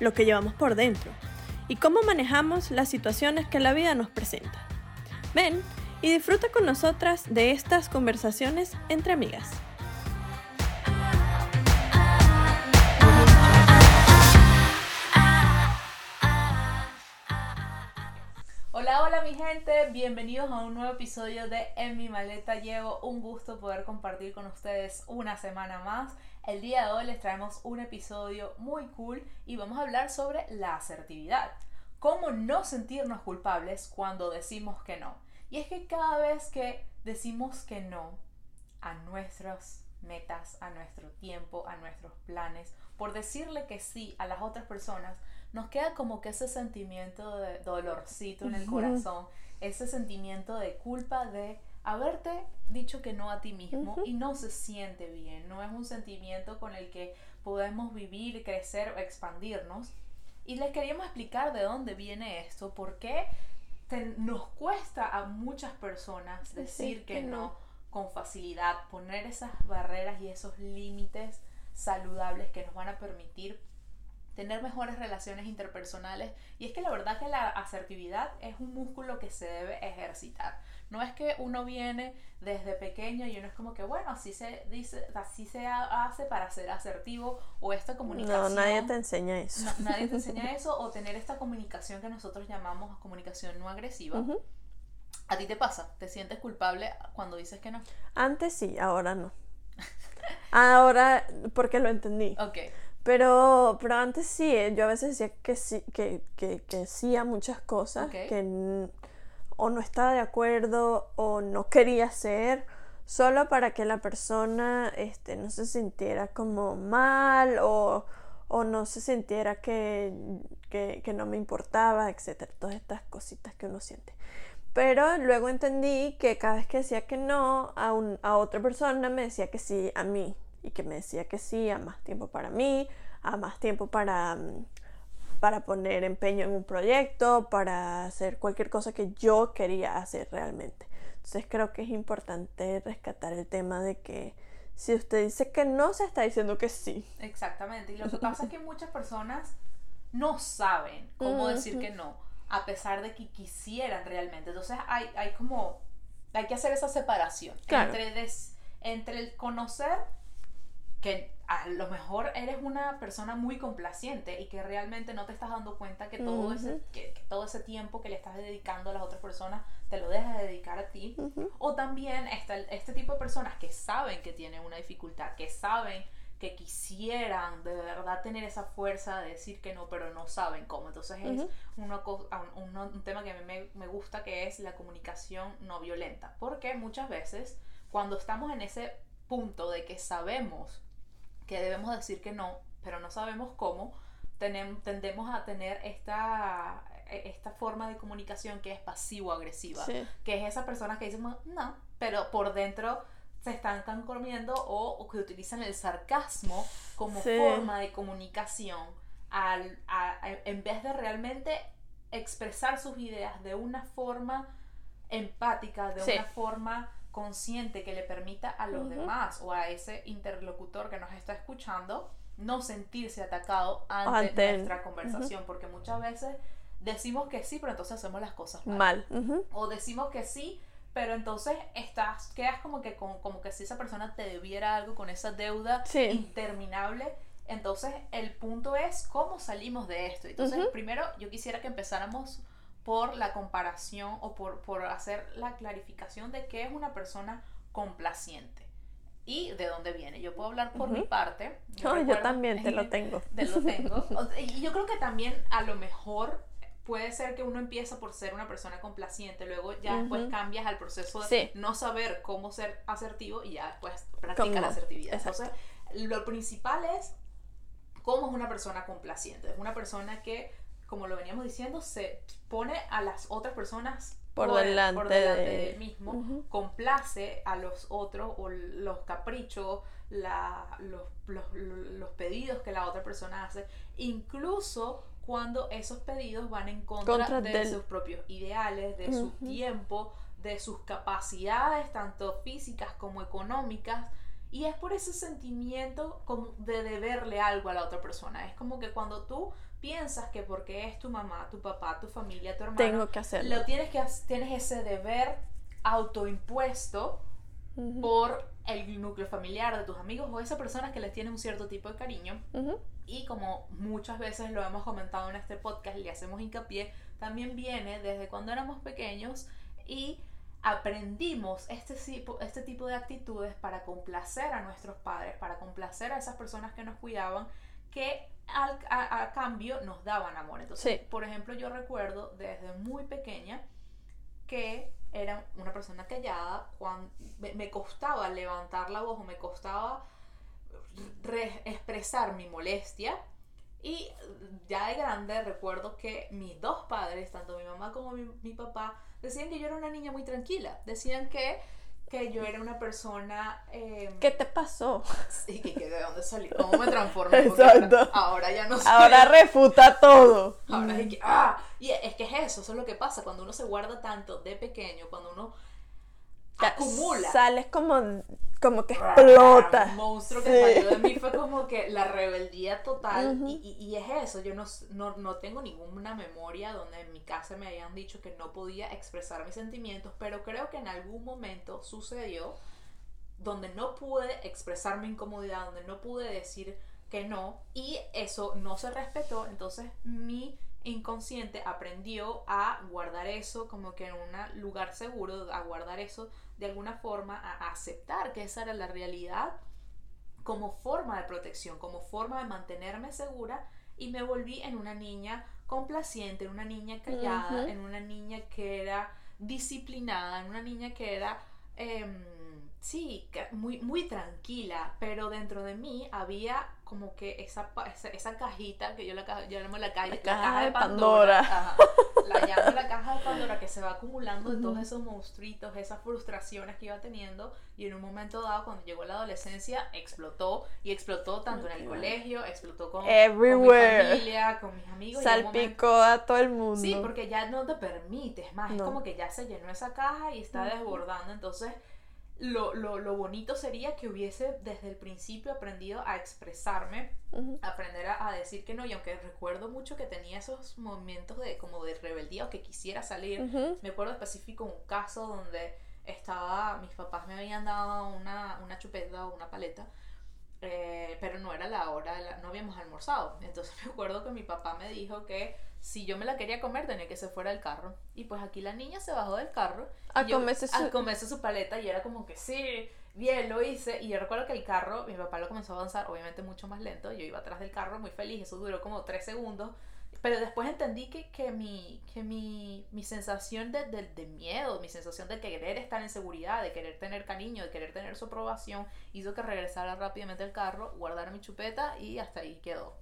lo que llevamos por dentro y cómo manejamos las situaciones que la vida nos presenta. Ven y disfruta con nosotras de estas conversaciones entre amigas. Hola, hola mi gente, bienvenidos a un nuevo episodio de En mi maleta llevo. Un gusto poder compartir con ustedes una semana más. El día de hoy les traemos un episodio muy cool y vamos a hablar sobre la asertividad. Cómo no sentirnos culpables cuando decimos que no. Y es que cada vez que decimos que no a nuestras metas, a nuestro tiempo, a nuestros planes, por decirle que sí a las otras personas, nos queda como que ese sentimiento de dolorcito en el corazón, ese sentimiento de culpa de haberte dicho que no a ti mismo y no se siente bien, no es un sentimiento con el que podemos vivir, crecer o expandirnos. Y les queríamos explicar de dónde viene esto, por qué nos cuesta a muchas personas decir que, no con facilidad, poner esas barreras y esos límites saludables que nos van a permitir tener mejores relaciones interpersonales. Y es que la verdad que la asertividad es un músculo que se debe ejercitar. No es que uno viene desde pequeño y uno es como que, bueno, así se dice, así se hace para ser asertivo o esta comunicación. No, nadie te enseña eso. nadie te enseña eso o tener esta comunicación que nosotros llamamos comunicación no agresiva. ¿A ti te pasa? ¿Te sientes culpable cuando dices que no? Antes sí, ahora no. ahora, porque lo entendí. Ok. Pero, pero antes sí, eh, yo a veces decía que sí, que, que, que sí a muchas cosas, que o no estaba de acuerdo o no quería hacer, solo para que la persona este, no se sintiera como mal o, o no se sintiera que, que, no me importaba, etc. Todas estas cositas que uno siente. Pero luego entendí que cada vez que decía que no a, un, a otra persona, me decía que sí a mí y que me decía que sí a más tiempo para mí, a más tiempo para, mm, para poner empeño en un proyecto, para hacer cualquier cosa que yo quería hacer realmente. Entonces creo que es importante rescatar el tema de que si usted dice que no, se está diciendo que sí. Exactamente. Y lo que pasa es que muchas personas no saben cómo decir que no, a pesar de que quisieran realmente. Entonces hay, hay como, hay que hacer esa separación entre, entre el conocer que a lo mejor eres una persona muy complaciente y que realmente no te estás dando cuenta que todo, ese, que, todo ese tiempo que le estás dedicando a las otras personas te lo dejas de dedicar a ti. O también está este tipo de personas que saben que tienen una dificultad, que saben que quisieran de verdad tener esa fuerza de decir que no, pero no saben cómo. Entonces es una un, un, tema que a mí me, me gusta que es la comunicación no violenta. Porque muchas veces cuando estamos en ese punto de que sabemos que debemos decir que no, pero no sabemos cómo, tendemos a tener esta, esta forma de comunicación que es pasivo-agresiva, que es esa persona que dice no, pero por dentro se están comiendo o, que utilizan el sarcasmo como forma de comunicación al, en vez de realmente expresar sus ideas de una forma empática, de una forma consciente que le permita a los demás o a ese interlocutor que nos está escuchando no sentirse atacado ante, nuestra conversación, porque muchas veces decimos que sí, pero entonces hacemos las cosas mal. O decimos que sí, pero entonces estás, quedas como que, como, que si esa persona te debiera algo con esa deuda interminable. Entonces, el punto es cómo salimos de esto. Entonces, primero yo quisiera que empezáramos por la comparación o por, por hacer la clarificación de qué es una persona complaciente y de dónde viene. Yo puedo hablar por mi parte. Yo, yo también te lo tengo. Te lo tengo. Y yo creo que también a lo mejor puede ser que uno empieza por ser una persona complaciente, luego ya después cambias al proceso de no saber cómo ser asertivo y ya después practica la asertividad. Entonces, lo principal es cómo es una persona complaciente. Es una persona que como lo veníamos diciendo, se pone a las otras personas por, delante, de... mismo, complace a los otros o los caprichos, la, los, los, pedidos que la otra persona hace, incluso cuando esos pedidos van en contra, de sus propios ideales, de su tiempo, de sus capacidades, tanto físicas como económicas. Y es por ese sentimiento como de deberle algo a la otra persona. Es como que cuando tú piensas que porque es tu mamá, tu papá, tu familia, tu hermano, Tengo que hacerlo. Lo tienes que tienes ese deber autoimpuesto por el núcleo familiar de tus amigos o esa persona que les tiene un cierto tipo de cariño. Y como muchas veces lo hemos comentado en este podcast y le hacemos hincapié, también viene desde cuando éramos pequeños y aprendimos este tipo, este tipo de actitudes para complacer a nuestros padres, para complacer a esas personas que nos cuidaban, que a, cambio nos daban amor. Entonces, por ejemplo, yo recuerdo desde muy pequeña que era una persona callada, cuando me, costaba levantar la voz o me costaba expresar mi molestia. Y ya de grande recuerdo que mis dos padres, tanto mi mamá como mi papá, decían que yo era una niña muy tranquila. Decían que que yo era una persona... Eh, ¿Qué te pasó? Sí, que, de dónde salí, cómo me transformé. Exacto. Ahora ya no sé. Ahora refuta todo. Ahora es que, ah, y es que es eso, eso es lo que pasa cuando uno se guarda tanto de pequeño, cuando uno acumula. Sales como, como que explota. Un monstruo que salió de mí fue como que la rebeldía total. y, y, es eso, yo no, no, no, tengo ninguna memoria donde en mi casa me hayan dicho que no podía expresar mis sentimientos, pero creo que en algún momento sucedió donde no pude expresar mi incomodidad, donde no pude decir que no, y eso no se respetó, entonces mi inconsciente aprendió a guardar eso como que en un lugar seguro, a guardar eso de alguna forma, a aceptar que esa era la realidad como forma de protección, como forma de mantenerme segura y me volví en una niña complaciente, en una niña callada, en una niña que era disciplinada, en una niña que era... Em, sí, muy, muy tranquila, pero dentro de mí había como que esa, esa, cajita que yo la, llamo la, caja, la caja de Pandora. la llamo la caja de Pandora que se va acumulando de todos esos monstruitos, esas frustraciones que iba teniendo y en un momento dado cuando llegó la adolescencia explotó y explotó tanto en el colegio, explotó con, mi familia, con mis amigos. Salpicó a todo el mundo. Sí, porque ya no te permites más, es como que ya se llenó esa caja y está desbordando, entonces lo, lo, lo, bonito sería que hubiese desde el principio aprendido a expresarme, aprender a, decir que no, y aunque recuerdo mucho que tenía esos momentos de como de rebeldía o que quisiera salir, me acuerdo específico un caso donde estaba, mis papás me habían dado una, una chupeta o una paleta, eh, pero no era la hora, no habíamos almorzado, entonces me acuerdo que mi papá me dijo que si yo me la quería comer, tenía que ser fuera del carro. Y pues aquí la niña se bajó del carro. A comerse su... A comerse su paleta y era como que sí, bien, lo hice. Y yo recuerdo que el carro, mi papá lo comenzó a avanzar, obviamente mucho más lento. Yo iba atrás del carro muy feliz, eso duró como tres segundos. Pero después entendí que, que, mi, que mi, mi sensación de, de, de, miedo, mi sensación de querer estar en seguridad, de querer tener cariño, de querer tener su aprobación, hizo que regresara rápidamente al carro, guardara mi chupeta y hasta ahí quedó.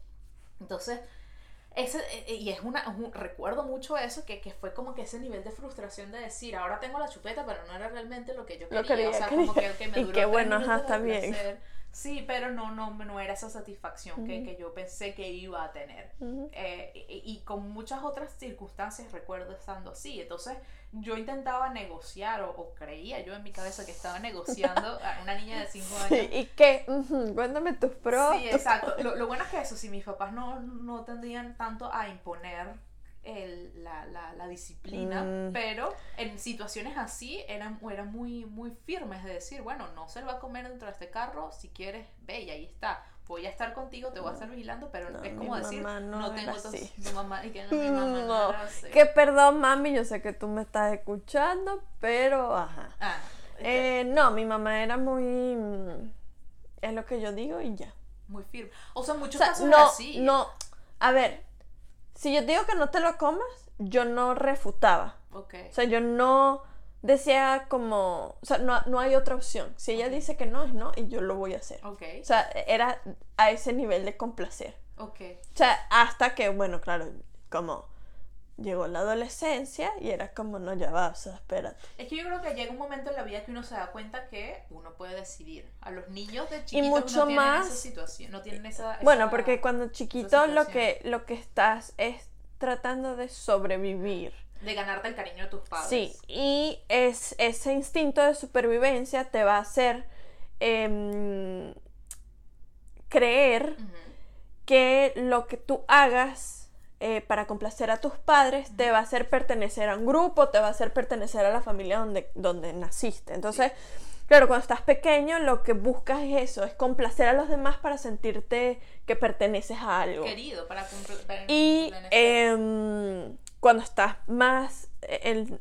Entonces, ese, eh, eh, y es una, recuerdo mucho eso, que, que, fue como que ese nivel de frustración de decir, ahora tengo la chupeta, pero no era realmente lo que yo quería. o sea, como que, que me duró y qué bueno, ajá, bien. Sí, pero no, no, no era esa satisfacción que, que, yo pensé que iba a tener. Eh, y, con muchas otras circunstancias recuerdo estando así. Entonces yo intentaba negociar o, creía yo en mi cabeza que estaba negociando a una niña de 5 años. ¿Y qué? cuéntame tus pros. Sí, exacto. Lo, lo, bueno es que eso, si mis papás no, no tendrían tanto a imponer el, la, la, la, disciplina, mm. pero en situaciones así eran, eran muy, muy firmes de decir, bueno, no se lo va a comer dentro de este carro, si quieres, ve y ahí está. Voy a estar contigo, te voy a estar vigilando, pero es como decir, no, tengo tu mamá y que no, mi mamá no, Que perdón, mami, yo sé que tú me estás escuchando, pero ajá. Ah, eh, no, mi mamá era muy mm, es lo que yo digo y ya. Muy firme. O sea, muchos casos no, así. No, a ver, si yo digo que no te lo comas, yo no refutaba. Ok. O sea, yo no decía como, o sea, no, no hay otra opción. Si ella dice que no, es no, y yo lo voy a hacer. Ok. O sea, era a ese nivel de complacer. O sea, hasta que, bueno, claro, como llegó la adolescencia y era como, no, ya va, o sea, espérate. Es que yo creo que llega un momento en la vida que uno se da cuenta que uno puede decidir. A los niños de chiquitos y mucho no más, esa situación, no tienen esa, Bueno, porque cuando chiquito lo que, lo que estás es tratando de sobrevivir. De ganarte el cariño de tus padres. Sí, y es, ese instinto de supervivencia te va a hacer em, creer que lo que tú hagas eh, para complacer a tus padres, te va a hacer pertenecer a un grupo, te va a hacer pertenecer a la familia donde, donde naciste. Entonces, claro, cuando estás pequeño, lo que buscas es eso, es complacer a los demás para sentirte que perteneces a algo. Querido, para Y em, cuando estás más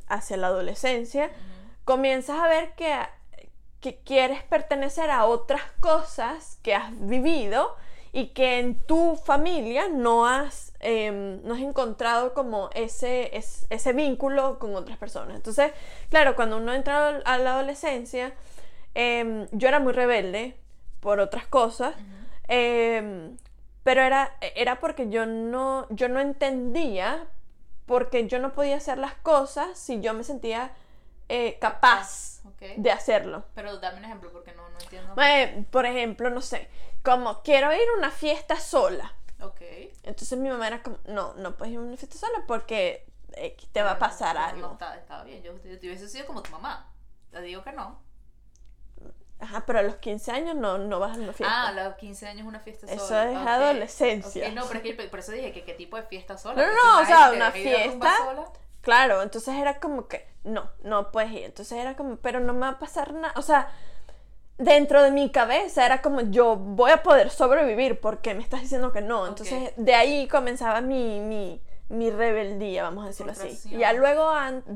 hacia la adolescencia, comienzas a ver que, que quieres pertenecer a otras cosas que has vivido y que en tu familia no has, em, no has encontrado como ese, ese, vínculo con otras personas. Entonces, claro, cuando uno entra a la adolescencia, em, yo era muy rebelde por otras cosas, em, pero era, era porque yo no, yo no entendía porque yo no podía hacer las cosas si yo me sentía eh, capaz de hacerlo. Pero dame un ejemplo porque no, no entiendo. Eh, por ejemplo, no sé, como quiero ir a una fiesta sola. Ok. Entonces mi mamá era como, no, no puedes ir a una fiesta sola porque eh, te va a pasar algo. No, estaba, bien, yo, yo, hubiese sido como tu mamá. Te digo que no. Ajá, pero a los 15 años no, no vas a una fiesta. Ah, a los 15 años una fiesta sola. Eso es adolescencia. no, pero es que por eso dije que qué tipo de fiesta sola. No, no, no, o sea, una fiesta. Claro, entonces era como que, no, no puedes ir. Entonces era como, pero no me va a pasar nada. O sea, dentro de mi cabeza era como yo voy a poder sobrevivir porque me estás diciendo que no. Entonces de ahí comenzaba mi, mi, mi rebeldía, vamos a decirlo así. Y ya luego,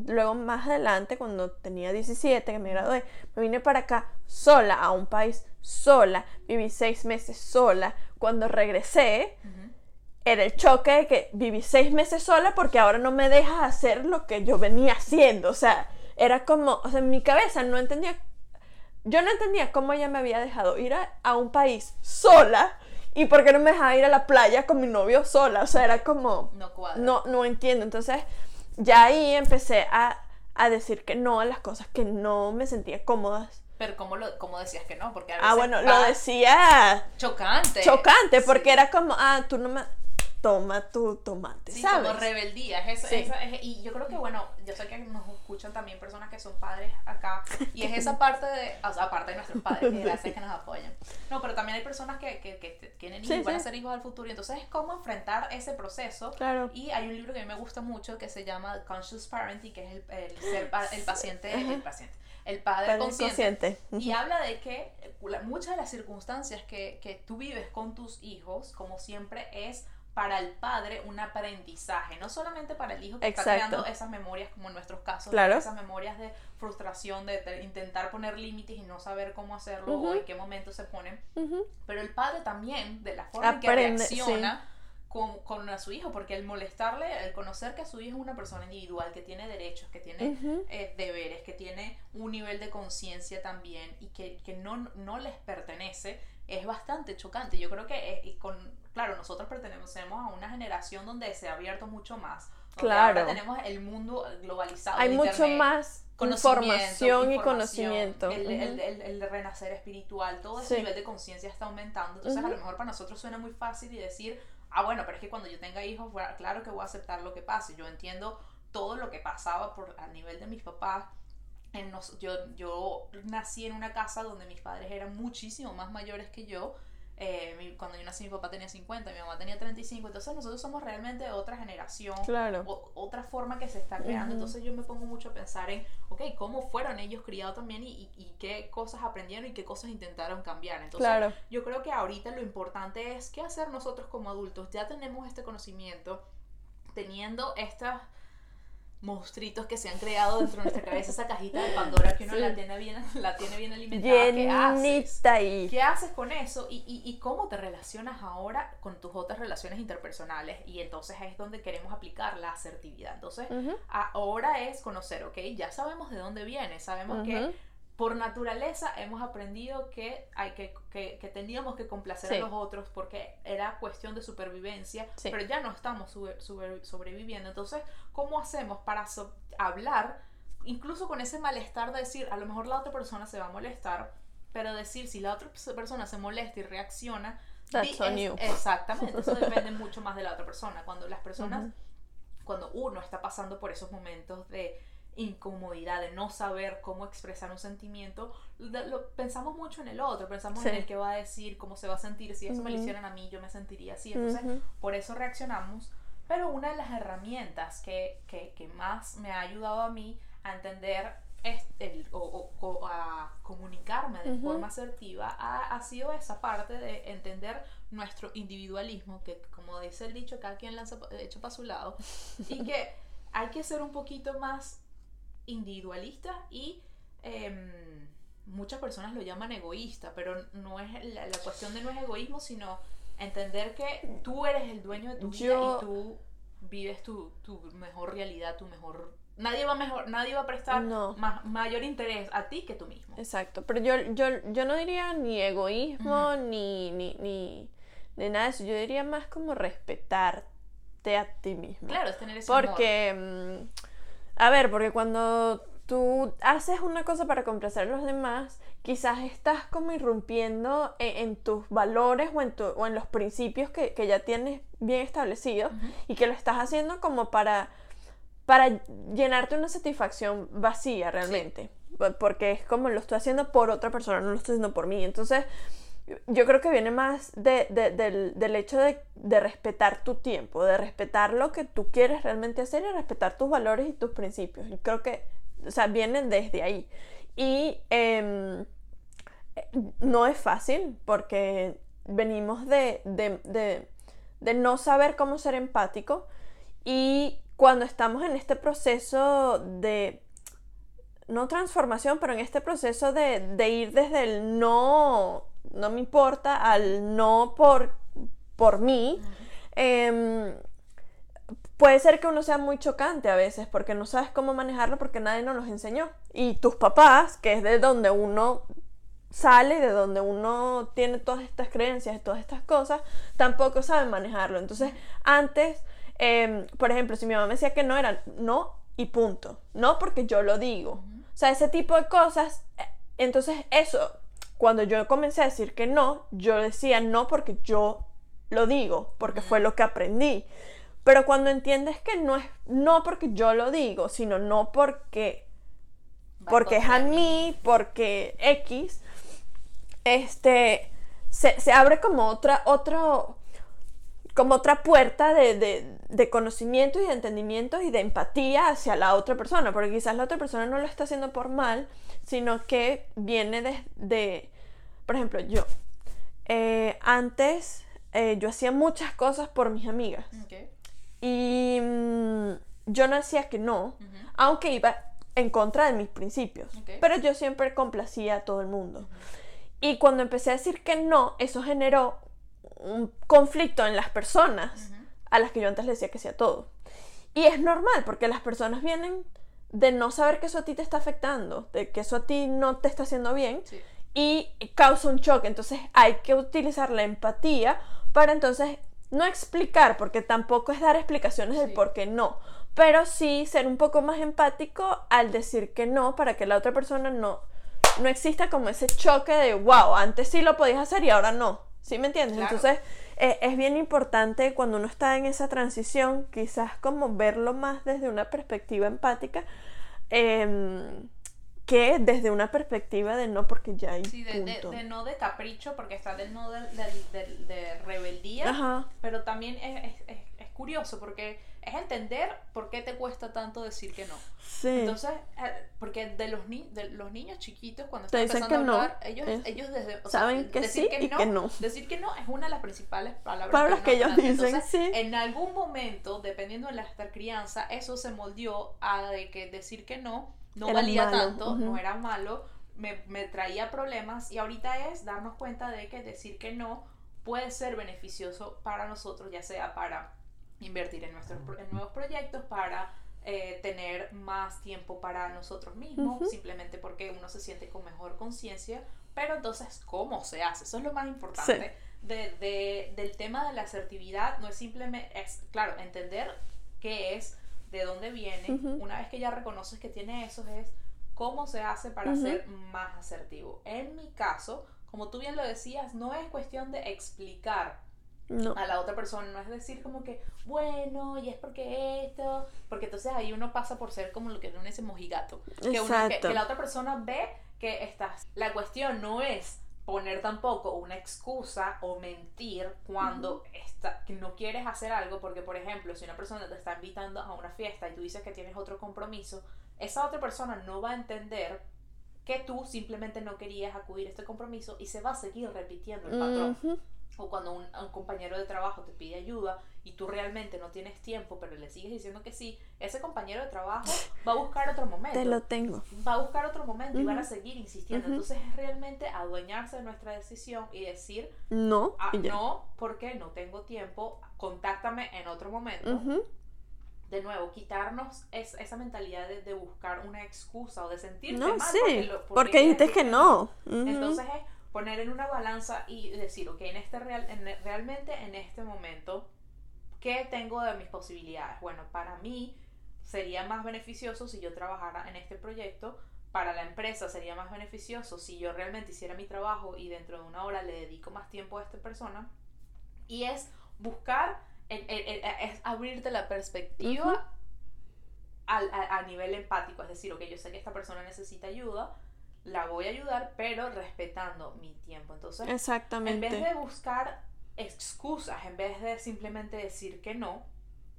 luego más adelante, cuando tenía 17, que me gradué, me vine para acá sola, a un país sola, viví seis meses sola. Cuando regresé, era el choque de que viví seis meses sola porque ahora no me dejas hacer lo que yo venía haciendo. O sea, era como, o sea, en mi cabeza no entendía yo no entendía cómo ella me había dejado ir a, un país sola y por qué no me dejaba ir a la playa con mi novio sola. O sea, era como... No cuadra. No, no entiendo. Entonces, ya ahí empecé a, decir que no a las cosas que no me sentía cómodas. Pero ¿cómo, lo, cómo decías que no? Porque a ah, bueno, lo decía... Chocante. Chocante, porque era como, ah, tú no me toma tu tomate, sí, ¿sabes? como rebeldía. Es, y yo creo que, bueno, yo sé que nos escuchan también personas que son padres acá, y es esa parte de, o sea, aparte de nuestros padres, que gracias que nos apoyan. No, pero también hay personas que, que, que tienen hijos y van a ser hijos al futuro, y entonces es como enfrentar ese proceso. Claro. Y hay un libro que a mí me gusta mucho que se llama Conscious Parenting, que es el, el, ser, el paciente, el paciente el padre, consciente. Y habla de que muchas de las circunstancias que, que, tú vives con tus hijos, como siempre, es para el padre un aprendizaje, no solamente para el hijo que está creando esas memorias, como en nuestros casos, esas memorias de frustración, de, intentar poner límites y no saber cómo hacerlo o en qué momento se ponen, pero el padre también, de la forma en que reacciona con, con, a su hijo, porque el molestarle, el conocer que su hijo es una persona individual, que tiene derechos, que tiene eh, deberes, que tiene un nivel de conciencia también y que, que no, no les pertenece, es bastante chocante. Yo creo que eh, con, claro, nosotros pertenecemos a una generación donde se ha abierto mucho más. Claro. Ahora tenemos el mundo globalizado. Hay mucho más información, y conocimiento. El, el, renacer espiritual, todo ese nivel de conciencia está aumentando. Entonces, a lo mejor para nosotros suena muy fácil y decir, ah, bueno, pero es que cuando yo tenga hijos, claro que voy a aceptar lo que pase. Yo entiendo todo lo que pasaba por, a nivel de mis papás yo, yo nací en una casa donde mis padres eran muchísimo más mayores que yo. Eh, cuando yo nací mi papá tenía 50, mi mamá tenía 35, entonces nosotros somos realmente otra generación, claro. otra forma que se está creando, entonces yo me pongo mucho a pensar en, ok, ¿cómo fueron ellos criados también y, y, qué cosas aprendieron y qué cosas intentaron cambiar? Entonces yo creo que ahorita lo importante es qué hacer nosotros como adultos, ya tenemos este conocimiento, teniendo estas monstruitos que se han creado dentro de nuestra cabeza, esa cajita de Pandora que uno la, tiene bien, la tiene bien alimentada. ¿Qué haces? Ahí. ¿Qué haces con eso? Y, y, y, cómo te relacionas ahora con tus otras relaciones interpersonales? Y entonces es donde queremos aplicar la asertividad. Entonces, ahora es conocer, ok, ya sabemos de dónde viene, sabemos que por naturaleza hemos aprendido que, hay que, que, que teníamos que complacer a los otros porque era cuestión de supervivencia, pero ya no estamos sobreviviendo. Entonces, ¿cómo hacemos para hablar, incluso con ese malestar de decir, a lo mejor la otra persona se va a molestar, pero decir si la otra persona se molesta y reacciona, exactamente, eso depende mucho más de la otra persona. Cuando las personas, cuando uno está pasando por esos momentos de incomodidad, de no saber cómo expresar un sentimiento, lo, pensamos mucho en el otro, pensamos en el que va a decir, cómo se va a sentir, si eso me lo hicieran a mí, yo me sentiría así, entonces por eso reaccionamos. Pero una de las herramientas que, que, que más me ha ayudado a mí a entender el, o, a comunicarme de forma asertiva ha, ha, sido esa parte de entender nuestro individualismo, que como dice el dicho, cada quien lanza hecho para su lado, y que hay que ser un poquito más individualista y em, muchas personas lo llaman egoísta, pero no es la, cuestión de no es egoísmo, sino entender que tú eres el dueño de tu vida y tú vives tu, tu, mejor realidad, tu mejor... Nadie va, mejor, nadie va a prestar mayor interés a ti que tú mismo. Exacto, pero yo, yo, yo no diría ni egoísmo ni, ni, ni, ni, nada de eso, yo diría más como respetarte a ti mismo. Claro, es tener ese Porque... Mm, a ver, porque cuando tú haces una cosa para complacer a los demás, quizás estás como irrumpiendo en, tus valores o en, o en los principios que, ya tienes bien establecidos y que lo estás haciendo como para, para llenarte una satisfacción vacía realmente. Porque es como lo estoy haciendo por otra persona, no lo estoy haciendo por mí. Entonces, yo creo que viene más del, hecho de, respetar tu tiempo, de respetar lo que tú quieres realmente hacer y respetar tus valores y tus principios. Y creo que, o sea, vienen desde ahí. Y em, no es fácil porque venimos de, no saber cómo ser empático y cuando estamos en este proceso de no transformación, pero en este proceso de, ir desde el no no me importa, al no por, por mí, em, puede ser que uno sea muy chocante a veces porque no sabes cómo manejarlo porque nadie nos los enseñó. Y tus papás, que es de donde uno sale, de donde uno tiene todas estas creencias y todas estas cosas, tampoco saben manejarlo. Entonces, antes, em, por ejemplo, si mi mamá me decía que no, era no y punto. No porque yo lo digo. O sea, ese tipo de cosas. Eh, entonces, eso cuando yo comencé a decir que no, yo decía no porque yo lo digo, porque fue lo que aprendí. Pero cuando entiendes que no es no porque yo lo digo, sino no porque porque es a mí, porque X, este se, abre como otra, otro, como otra puerta de, de, conocimiento y de entendimiento y de empatía hacia la otra persona, porque quizás la otra persona no lo está haciendo por mal, sino que viene de, por ejemplo, yo, eh, antes eh, yo hacía muchas cosas por mis amigas. Y mm, yo no hacía que no, aunque iba en contra de mis principios. Pero yo siempre complacía a todo el mundo. Y cuando empecé a decir que no, eso generó un conflicto en las personas a las que yo antes le decía que sí a todo. Y es normal, porque las personas vienen de no saber que eso a ti te está afectando, de que eso a ti no te está haciendo bien, y causa un choque. Entonces hay que utilizar la empatía para entonces no explicar, porque tampoco es dar explicaciones del por qué no, pero sí ser un poco más empático al decir que no para que la otra persona no, no exista como ese choque de, wow, antes sí lo podías hacer y ahora no. ¿Sí me entiendes? Entonces eh, es bien importante cuando uno está en esa transición, quizás como verlo más desde una perspectiva empática. Eh, que desde una perspectiva de no porque ya hay sí, de, De, no de capricho porque está del no de, de rebeldía pero también es, es, es, curioso porque es entender por qué te cuesta tanto decir que no. Sí. entonces eh, porque de los, ni de los niños chiquitos cuando están empezando a hablar ellos, ellos desde, saben que sí y que no. decir que no es una de las principales palabras, palabras que, ellos dicen sí. en algún momento dependiendo de la crianza eso se moldeó a de que decir que no no valía tanto, no era malo, me, me, traía problemas y ahorita es darnos cuenta de que decir que no puede ser beneficioso para nosotros, ya sea para invertir en nuestros en nuevos proyectos, para eh, tener más tiempo para nosotros mismos, simplemente porque uno se siente con mejor conciencia. Pero entonces, ¿cómo se hace? Eso es lo más importante. De, del tema de la asertividad no es simplemente, es, claro, entender qué es, de dónde viene. Una vez que ya reconoces que tiene eso, es cómo se hace para ser más asertivo. En mi caso, como tú bien lo decías, no es cuestión de explicar a la otra persona, no es decir como que, bueno, y es porque esto, porque entonces ahí uno pasa por ser como lo que uno dice mojigato, que, uno, que, la otra persona ve que estás, la cuestión no es poner tampoco una excusa o mentir cuando está, que no quieres hacer algo, porque por ejemplo, si una persona te está invitando a una fiesta y tú dices que tienes otro compromiso, esa otra persona no va a entender que tú simplemente no querías acudir a este compromiso y se va a seguir repitiendo el patrón. O cuando un, compañero de trabajo te pide ayuda y tú realmente no tienes tiempo, pero le sigues diciendo que sí, ese compañero de trabajo va a buscar otro momento. Te lo tengo. Va a buscar otro momento y van a seguir insistiendo. Entonces es realmente adueñarse de nuestra decisión y decir, no, ah, no, porque no tengo tiempo, contáctame en otro momento de nuevo, quitarnos esa mentalidad de, buscar una excusa o de sentirte no, mal. Sí, porque, dices que no. Entonces es poner en una balanza y decir, ok, en este real, realmente en este momento, ¿qué tengo de mis posibilidades? Bueno, para mí sería más beneficioso si yo trabajara en este proyecto. Para la empresa sería más beneficioso si yo realmente hiciera mi trabajo y dentro de una hora le dedico más tiempo a esta persona. Y es buscar es abrirte la perspectiva a, nivel empático, es decir, ok, yo sé que esta persona necesita ayuda, la voy a ayudar, pero respetando mi tiempo. Entonces, Exactamente. en vez de buscar excusas, en vez de simplemente decir que no,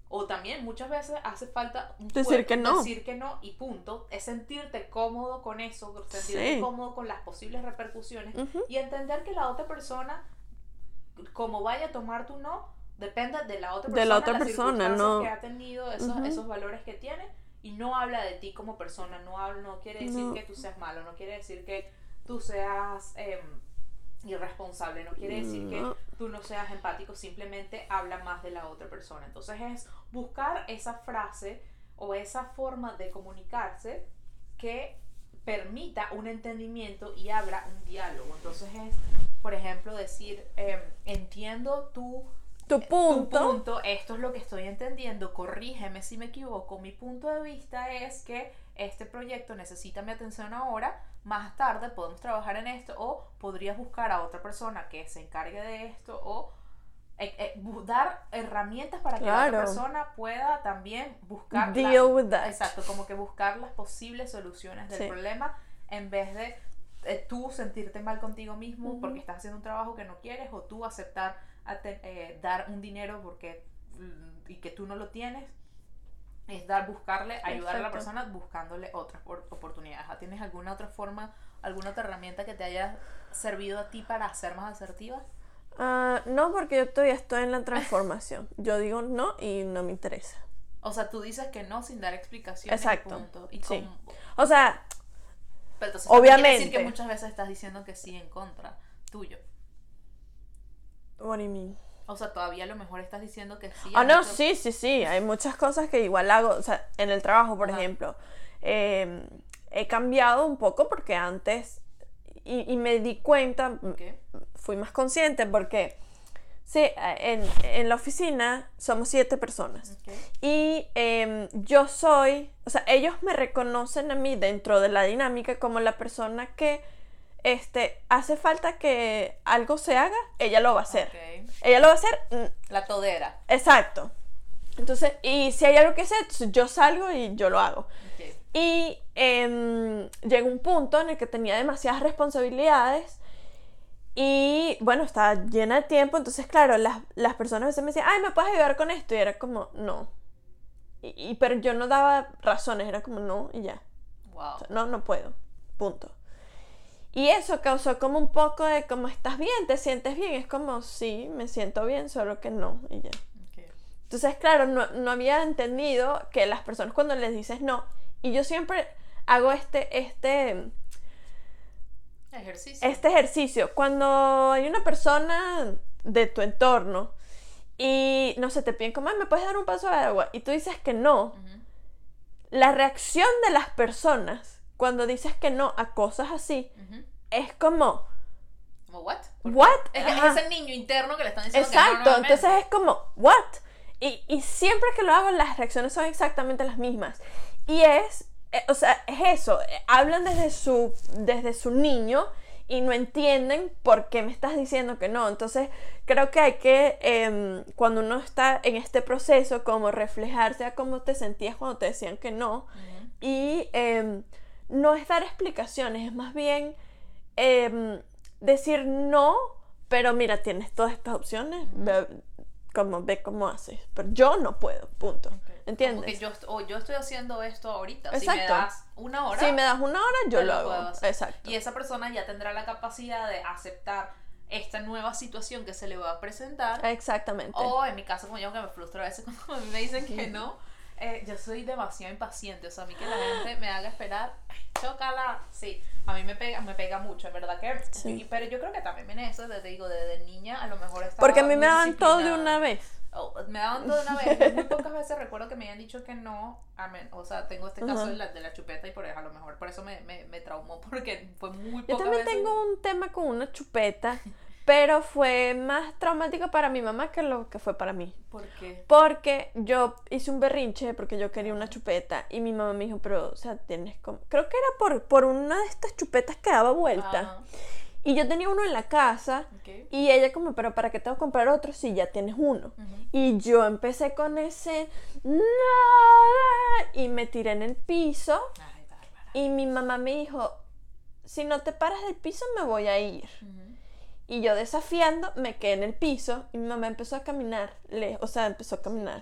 o también muchas veces hace falta decir que no. Decir que no y punto. Es sentirte cómodo con eso, sentirte cómodo con las posibles repercusiones y entender que la otra persona, como vaya a tomar tu no, Depende de la otra persona, de la otra persona, no. que ha tenido, esos, esos valores que tiene, y no habla de ti como persona, no, habla, no quiere decir que tú seas malo, no quiere decir que tú seas em, irresponsable, no quiere decir que tú no seas empático, simplemente habla más de la otra persona. Entonces es buscar esa frase o esa forma de comunicarse que permita un entendimiento y abra un diálogo. Entonces es, por ejemplo, decir, em, entiendo tu tu punto. Tu punto, esto es lo que estoy entendiendo, corrígeme si me equivoco. Mi punto de vista es que este proyecto necesita mi atención ahora, más tarde podemos trabajar en esto o podrías buscar a otra persona que se encargue de esto o eh, eh, dar herramientas para que la otra persona pueda también buscar Deal exacto como que buscar las posibles soluciones del problema en vez de eh, tú sentirte mal contigo mismo porque estás haciendo un trabajo que no quieres o tú aceptar eh, dar un dinero porque mm, y que tú no lo tienes es dar buscarle ayudar a la persona buscándole otras oportunidades. ¿tienes alguna otra forma alguna otra herramienta que te haya servido a ti para ser más asertiva ah, no porque yo todavía estoy en la transformación. Yo digo no y no me interesa. O sea tú dices que no sin dar explicaciones exacto. y sí. o sea pero obviamente quiere decir que muchas veces estás diciendo que sí en contra tuyo What do you mean? O sea, todavía a lo mejor estás diciendo que sí. Ah, no, sí, sí, sí. Hay muchas cosas que igual hago. O sea, en el trabajo, por ejemplo. Em, he cambiado un poco porque antes. Y, me di cuenta. Fui más consciente porque. Sí, en, en la oficina somos siete personas. Y em, yo soy. O sea, ellos me reconocen a mí dentro de la dinámica como la persona que este, hace falta que algo se haga, ella lo va a hacer. Ella lo va a hacer. Mm, La todera. Exacto. Entonces, y si hay algo que hacer, yo salgo y yo lo hago. Y eh, llegó un punto en el que tenía demasiadas responsabilidades y bueno, estaba llena de tiempo, entonces claro, las, las personas a veces me decían, ay, ¿me puedes ayudar con esto? Y era como, no. Y, pero yo no daba razones, era como, no, y ya. Wow. no, no puedo. Punto. Y eso causó como un poco de como estás bien, te sientes bien. Es como, sí, me siento bien, solo que no. Y ya. Entonces, claro, no, no, había entendido que las personas cuando les dices no, y yo siempre hago este, este ejercicio. Este ejercicio. Cuando hay una persona de tu entorno y no sé, te piden como, ¿me puedes dar un paso de agua? Y tú dices que no. la reacción de las personas cuando dices que no a cosas así es como... ¿Como what? ¿What? Es, ese niño interno que le están diciendo Exacto, que no, entonces es como, ¿what? Y, y siempre que lo hago las reacciones son exactamente las mismas. Y es, eh, o sea, es eso, eh, hablan desde su, desde su niño y no entienden por qué me estás diciendo que no. Entonces, creo que hay que, em, cuando uno está en este proceso, como reflejarse a cómo te sentías cuando te decían que no. Y em, no es dar explicaciones, es más bien em, decir no, pero mira, tienes todas estas opciones, ve, como ve cómo haces. Pero yo no puedo, punto. ¿Entiendes? yo, o yo estoy haciendo esto ahorita. Exacto. Si me das una hora. Si me das una hora, yo lo, hago. Exacto. Y esa persona ya tendrá la capacidad de aceptar esta nueva situación que se le va a presentar. Exactamente. O en mi caso, como yo, que me frustra a veces cuando me dicen que no. Eh, yo soy demasiado impaciente. O sea, a mí que la gente me haga esperar, chócala. Sí, a mí me pega, me pega mucho, en verdad que. Sí. pero yo creo que también viene eso, te digo, desde niña a lo mejor estaba Porque a mí me dan todo de una vez. Oh, me daban todo de una vez. Muy pocas veces recuerdo que me habían dicho que no. Amén. O sea, tengo este caso de, la, de, la, chupeta y por eso, a lo mejor por eso me, me, me traumó, porque fue muy Yo también tengo un tema con una chupeta. Pero fue más traumático para mi mamá que lo que fue para mí. ¿Por qué? Porque yo hice un berrinche porque yo quería una chupeta y mi mamá me dijo, pero, o sea, tienes como... Creo que era por, por una de estas chupetas que daba vuelta. Y yo tenía uno en la casa y ella como, pero ¿para qué tengo que comprar otro si ya tienes uno? Y yo empecé con ese nada y me tiré en el piso y mi mamá me dijo, si no te paras del piso me voy a ir. Y yo desafiando me quedé en el piso y mi mamá empezó a caminar, o sea, empezó a caminar.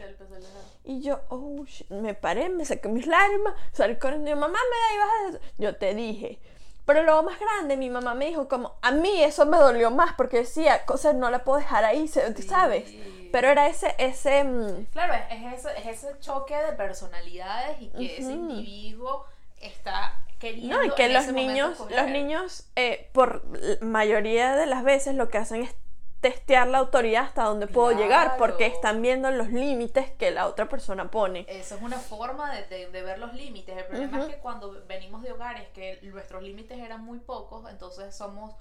Y yo, oh, me paré, me saqué mis lágrimas, salí corriendo y mamá, me da y Yo te dije, pero luego más grande, mi mamá me dijo como, a mí eso me dolió más porque decía, cosas no la puedo dejar ahí, ¿sabes? Pero era ese, ese... Mm, claro, es ese, es ese choque de personalidades y que ese individuo está queriendo... No, y que los niños, los niños, eh, por mayoría de las veces lo que hacen es testear la autoridad hasta donde puedo llegar, porque están viendo los límites que la otra persona pone. Eso es una forma de, de, ver los límites. El problema es que cuando venimos de hogares que nuestros límites eran muy pocos, entonces somos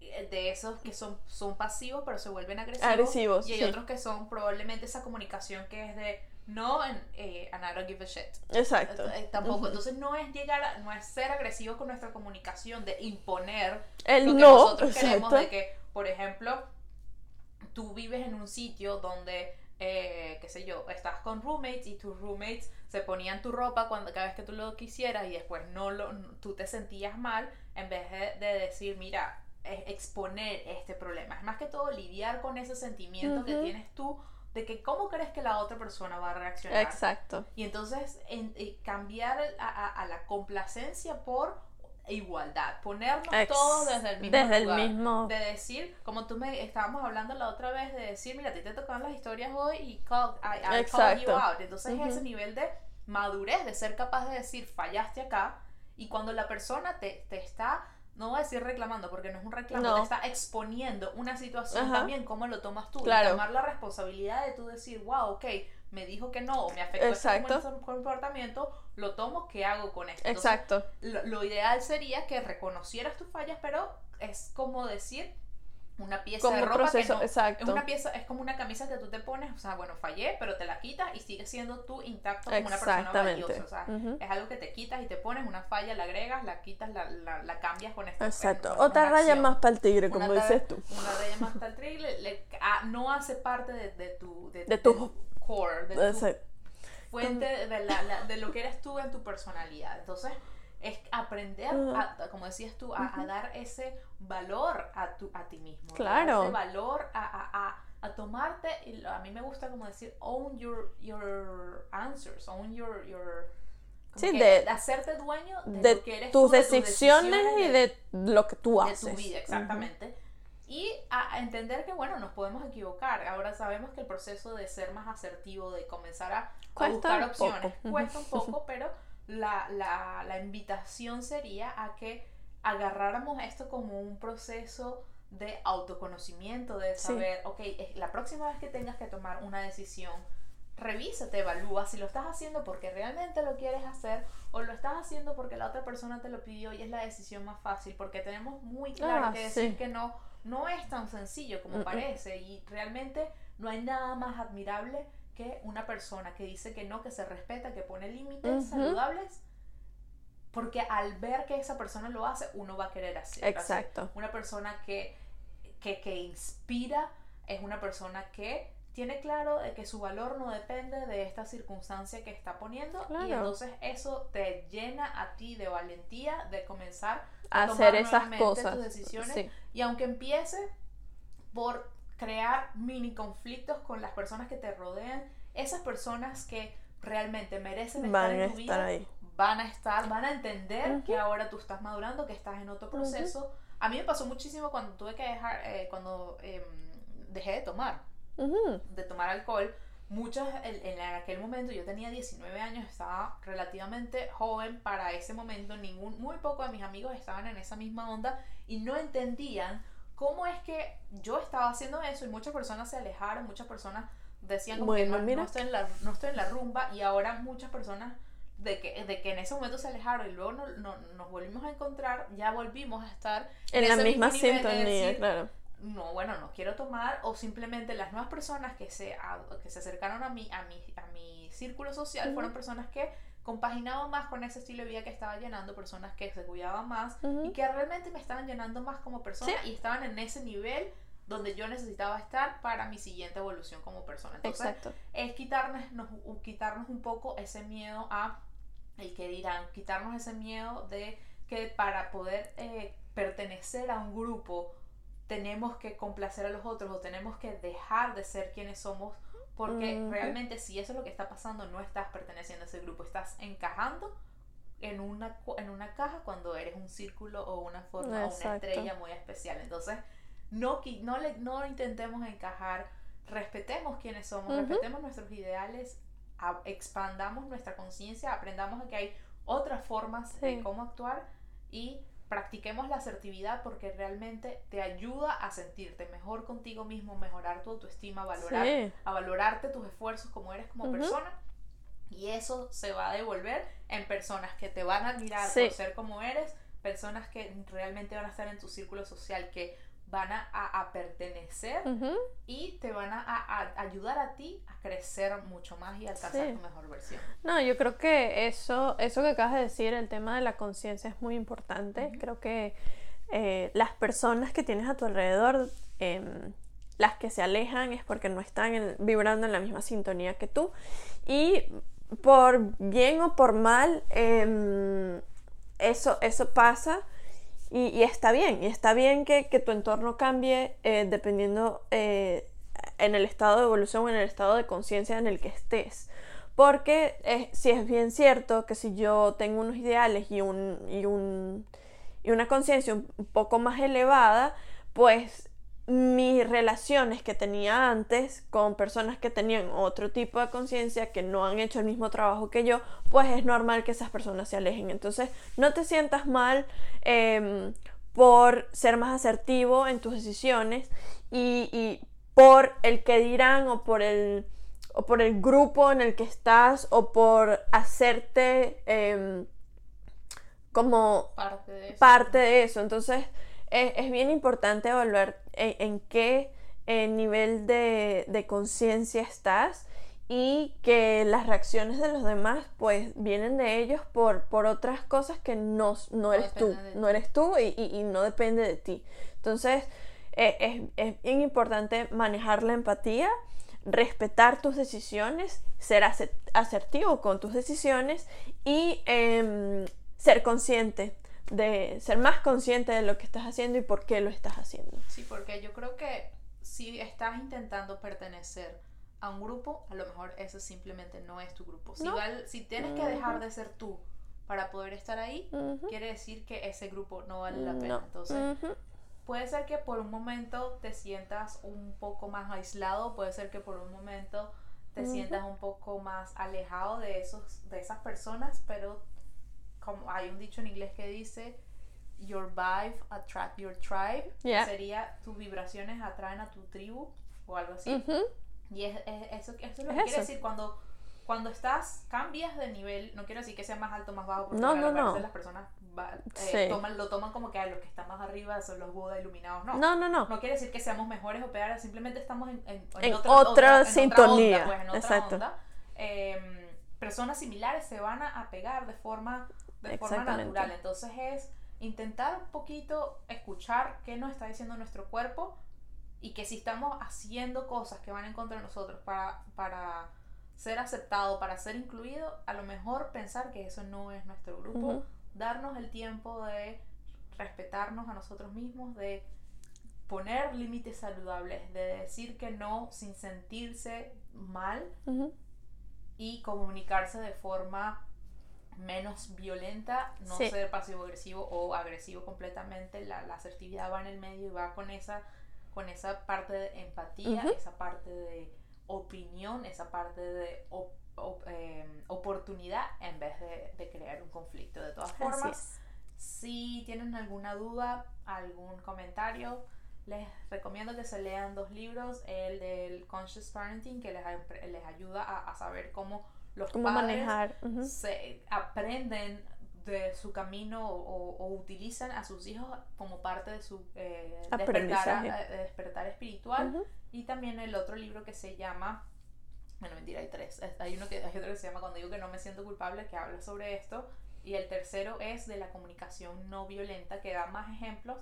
de esos que son, son pasivos pero se vuelven agresivos. agresivos y hay otros que son probablemente esa comunicación que es de no eh, and I don't give a shit. Exacto. Eh, tampoco. Entonces no es llegar a, no es ser agresivo con nuestra comunicación, de imponer el lo que no, nosotros queremos, de que, por ejemplo, tú vives en un sitio donde, eh, qué sé yo, estás con roommates y tus roommates se ponían tu ropa cuando cada vez que tú lo quisieras y después no lo, tú te sentías mal, en vez de, decir, mira, exponer este problema. Es más que todo lidiar con ese sentimiento que tienes tú de que cómo crees que la otra persona va a reaccionar. Exacto. Y entonces en, eh, cambiar a, la complacencia por igualdad, ponernos todos desde el mismo desde lugar, el mismo de decir, como tú me estábamos hablando la otra vez de decir, mira, a ti te tocaban las historias hoy y call, I, call you out. Entonces ese nivel de madurez de ser capaz de decir, fallaste acá y cuando la persona te, te está no voy a decir reclamando porque no es un reclamo, te está exponiendo una situación también, cómo lo tomas tú. Claro. Y tomar la responsabilidad de tú decir, wow, ok, me dijo que no, o me afectó este comportamiento, lo tomo, ¿qué hago con esto? Exacto. lo, ideal sería que reconocieras tus fallas, pero es como decir, una pieza de ropa que no, es una pieza es como una camisa que tú te pones o sea bueno fallé pero te la quitas y sigues siendo tú intacto como una persona valiosa o sea es algo que te quitas y te pones una falla la agregas la quitas la, la, cambias con esta exacto. otra raya más para el tigre como dices tú. una raya más para el tigre no hace parte de, de tu de, tu core de tu fuente de, la, de lo que eres tú en tu personalidad. Entonces es aprender, a, como decías tú, a, dar ese valor a, tu, a ti mismo. Claro. Ese valor a, a, tomarte, y a mí me gusta como decir, own your, your answers, own your... your sí, de, hacerte dueño de, lo que eres tus, decisiones, y de, lo que tú haces. De tu vida, exactamente. Y a entender que, bueno, nos podemos equivocar. Ahora sabemos que el proceso de ser más asertivo, de comenzar a, buscar opciones, cuesta un poco, pero la, la, la invitación sería a que agarráramos esto como un proceso de autoconocimiento, de saber, ok, la próxima vez que tengas que tomar una decisión, revísate, evalúa si lo estás haciendo porque realmente lo quieres hacer o lo estás haciendo porque la otra persona te lo pidió y es la decisión más fácil, porque tenemos muy claro ah, que decir que no no es tan sencillo como parece y realmente no hay nada más admirable que una persona que dice que no, que se respeta, que pone límites saludables, porque al ver que esa persona lo hace, uno va a querer hacer. Exacto. Una persona que, que, que inspira es una persona que tiene claro de que su valor no depende de esta circunstancia que está poniendo y entonces eso te llena a ti de valentía de comenzar a, hacer esas cosas tus decisiones. Y aunque empiece por crear mini conflictos con las personas que te rodean. Esas personas que realmente merecen estar en tu vida van a estar van a entender que ahora tú estás madurando que estás en otro proceso. A mí me pasó muchísimo cuando tuve que dejar eh, cuando em, dejé de tomar de tomar alcohol. Muchas, en, aquel momento yo tenía 19 años, estaba relativamente joven para ese momento, ningún, muy poco de mis amigos estaban en esa misma onda y no entendían cómo es que yo estaba haciendo eso y muchas personas se alejaron, muchas personas decían como que no, estoy en la, no estoy en la rumba y ahora muchas personas de que, de que en ese momento se alejaron y luego no, nos volvimos a encontrar, ya volvimos a estar en, la misma sintonía, claro. No, bueno, no quiero tomar, o simplemente las nuevas personas que se, que se acercaron a mí, a mi, a mi círculo social, fueron personas que compaginaban más con ese estilo de vida que estaba llenando, personas que se cuidaban más y que realmente me estaban llenando más como persona y estaban en ese nivel donde yo necesitaba estar para mi siguiente evolución como persona. Entonces, es quitarnos, quitarnos un poco ese miedo a el que dirán, quitarnos ese miedo de que para poder eh, pertenecer a un grupo tenemos que complacer a los otros o tenemos que dejar de ser quienes somos porque realmente si eso es lo que está pasando no estás perteneciendo a ese grupo, estás encajando en una, en una caja cuando eres un círculo o una forma o una estrella muy especial. Entonces, no, no, le, no intentemos encajar, respetemos quienes somos, respetemos nuestros ideales, expandamos nuestra conciencia, aprendamos que hay otras formas de cómo actuar y practiquemos la asertividad porque realmente te ayuda a sentirte mejor contigo mismo, mejorar tu autoestima, valorar, a valorarte tus esfuerzos como eres como persona. Y eso se va a devolver en personas que te van a admirar por ser como eres, personas que realmente van a estar en tu círculo social, que van a, a, pertenecer y te van a, a, ayudar a ti a crecer mucho más y alcanzar tu mejor versión. No, yo creo que eso, eso que acabas de decir, el tema de la conciencia es muy importante. Creo que eh, las personas que tienes a tu alrededor, em, las que se alejan es porque no están vibrando en la misma sintonía que tú. Y por bien o por mal, em, eso, eso pasa y, está bien, y está bien que, tu entorno cambie eh, dependiendo eh, en el estado de evolución o en el estado de conciencia en el que estés. Porque si es bien cierto que si yo tengo unos ideales y, un, y, un, y una conciencia un poco más elevada, pues mis relaciones que tenía antes con personas que tenían otro tipo de conciencia, que no han hecho el mismo trabajo que yo, pues es normal que esas personas se alejen. Entonces, no te sientas mal em, por ser más asertivo en tus decisiones y, por el que dirán o por el, o por el grupo en el que estás o por hacerte em, como parte de eso. Parte de eso. Entonces, es, bien importante evaluar en, qué eh, nivel de, conciencia estás y que las reacciones de los demás pues vienen de ellos por, por otras cosas que no, no eres tú, no eres tú y, no depende de ti. Entonces eh, es, bien importante manejar la empatía, respetar tus decisiones, ser asertivo con tus decisiones y em, ser consciente de ser más consciente de lo que estás haciendo y por qué lo estás haciendo. Sí, porque yo creo que si estás intentando pertenecer a un grupo, a lo mejor ese simplemente no es tu grupo. Si, si tienes que dejar de ser tú para poder estar ahí, quiere decir que ese grupo no vale la pena. Entonces, puede ser que por un momento te sientas un poco más aislado, puede ser que por un momento te sientas un poco más alejado de esos de esas personas, pero como hay un dicho en inglés que dice your vibe attract your tribe sería tus vibraciones atraen a tu tribu o algo así Y es, eso, eso, es lo que quiere decir cuando, cuando estás, cambias de nivel, no quiero decir que sea más alto más bajo, porque no, no, no. las personas eh, toman, lo toman como que los que están más arriba son los Buda iluminados. No, no, no. No, no quiere decir que seamos mejores o peores, simplemente estamos en, en, otra, sintonía. Pues, en otra Exacto. Em, personas similares se van a, pegar de forma, de forma natural. Entonces es intentar un poquito escuchar qué nos está diciendo nuestro cuerpo y que si estamos haciendo cosas que van en contra de nosotros para, para ser aceptado, para ser incluido, a lo mejor pensar que eso no es nuestro grupo, darnos el tiempo de respetarnos a nosotros mismos, de poner límites saludables, de decir que no sin sentirse mal y comunicarse de forma menos violenta, no ser pasivo-agresivo o agresivo completamente, la, asertividad va en el medio y va con esa, con esa parte de empatía, esa parte de opinión, esa parte de em, oportunidad en vez de, crear un conflicto. De todas formas, si tienen alguna duda, algún comentario, les recomiendo que se lean dos libros, el del Conscious Parenting, que les, les ayuda a, saber cómo los padres manejar? se aprenden de su camino o, utilizan a sus hijos como parte de su eh, despertar, eh, despertar, espiritual. Y también el otro libro que se llama, bueno, mentira, hay tres. Hay, uno que, hay otro que se llama Cuando digo que no me siento culpable, que habla sobre esto. Y el tercero es de la comunicación no violenta, que da más ejemplos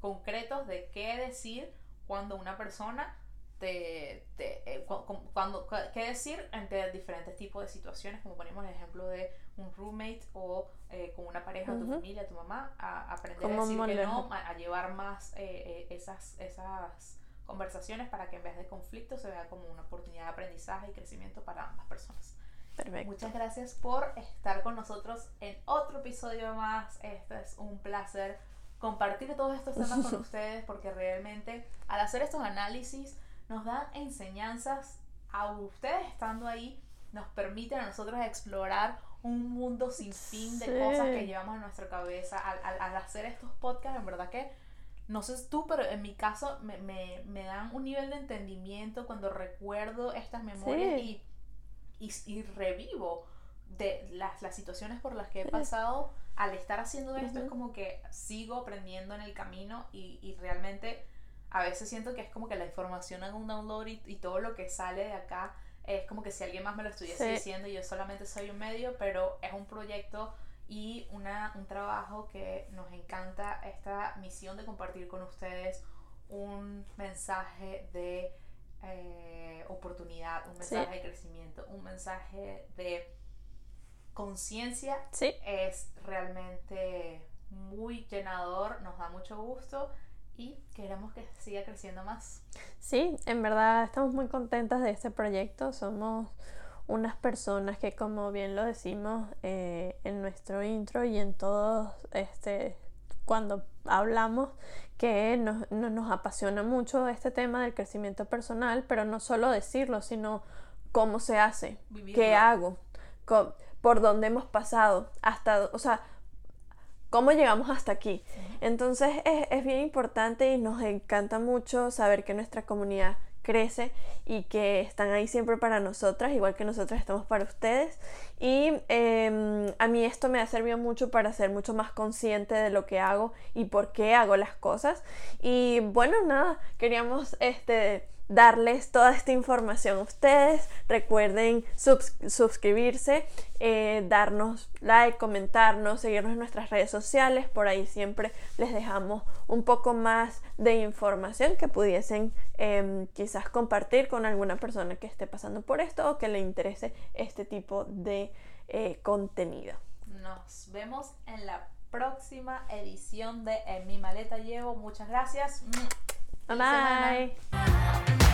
concretos de qué decir cuando una persona te, eh, cuando, qué decir entre diferentes tipos de situaciones, como ponemos el ejemplo de un roommate o eh, con una pareja, tu familia, tu mamá, a aprender a decir que no, a, llevar más eh, esas, esas conversaciones para que en vez de conflicto se vea como una oportunidad de aprendizaje y crecimiento para ambas personas. Perfecto. Muchas gracias por estar con nosotros en otro episodio más. Este es un placer compartir todos estos temas con ustedes porque realmente al hacer estos análisis nos dan enseñanzas a ustedes estando ahí, nos permiten a nosotros explorar un mundo sin fin de cosas que llevamos en nuestra cabeza. Al, hacer estos podcasts, en verdad que, no sé tú, pero en mi caso me, me, me dan un nivel de entendimiento cuando recuerdo estas memorias y, y, y, revivo de las, las, situaciones por las que he pasado. Al estar haciendo esto es como que sigo aprendiendo en el camino y, y realmente a veces siento que es como que la información en un download y, todo lo que sale de acá es como que si alguien más me lo estuviese diciendo y yo solamente soy un medio, pero es un proyecto y una, un trabajo que nos encanta esta misión de compartir con ustedes un mensaje de eh, oportunidad, un mensaje de crecimiento, un mensaje de conciencia. Es realmente muy llenador, nos da mucho gusto y queremos que siga creciendo más. Sí, en verdad estamos muy contentas de este proyecto. Somos unas personas que, como bien lo decimos eh, en nuestro intro y en todos, este, cuando hablamos, que nos, nos apasiona mucho este tema del crecimiento personal, pero no solo decirlo, sino cómo se hace, qué hago, por dónde hemos pasado, hasta, o sea, cómo llegamos hasta aquí. Entonces es, bien importante y nos encanta mucho saber que nuestra comunidad crece y que están ahí siempre para nosotras, igual que nosotras estamos para ustedes. Y em, a mí esto me ha servido mucho para ser mucho más consciente de lo que hago y por qué hago las cosas. Y bueno, nada, queríamos este darles toda esta información a ustedes. Recuerden suscribirse, eh, darnos like, comentarnos, seguirnos en nuestras redes sociales. Por ahí siempre les dejamos un poco más de información que pudiesen em, quizás compartir con alguna persona que esté pasando por esto o que le interese este tipo de eh, contenido. Nos vemos en la próxima edición de En mi maleta llevo. Muchas gracias. Bye-bye.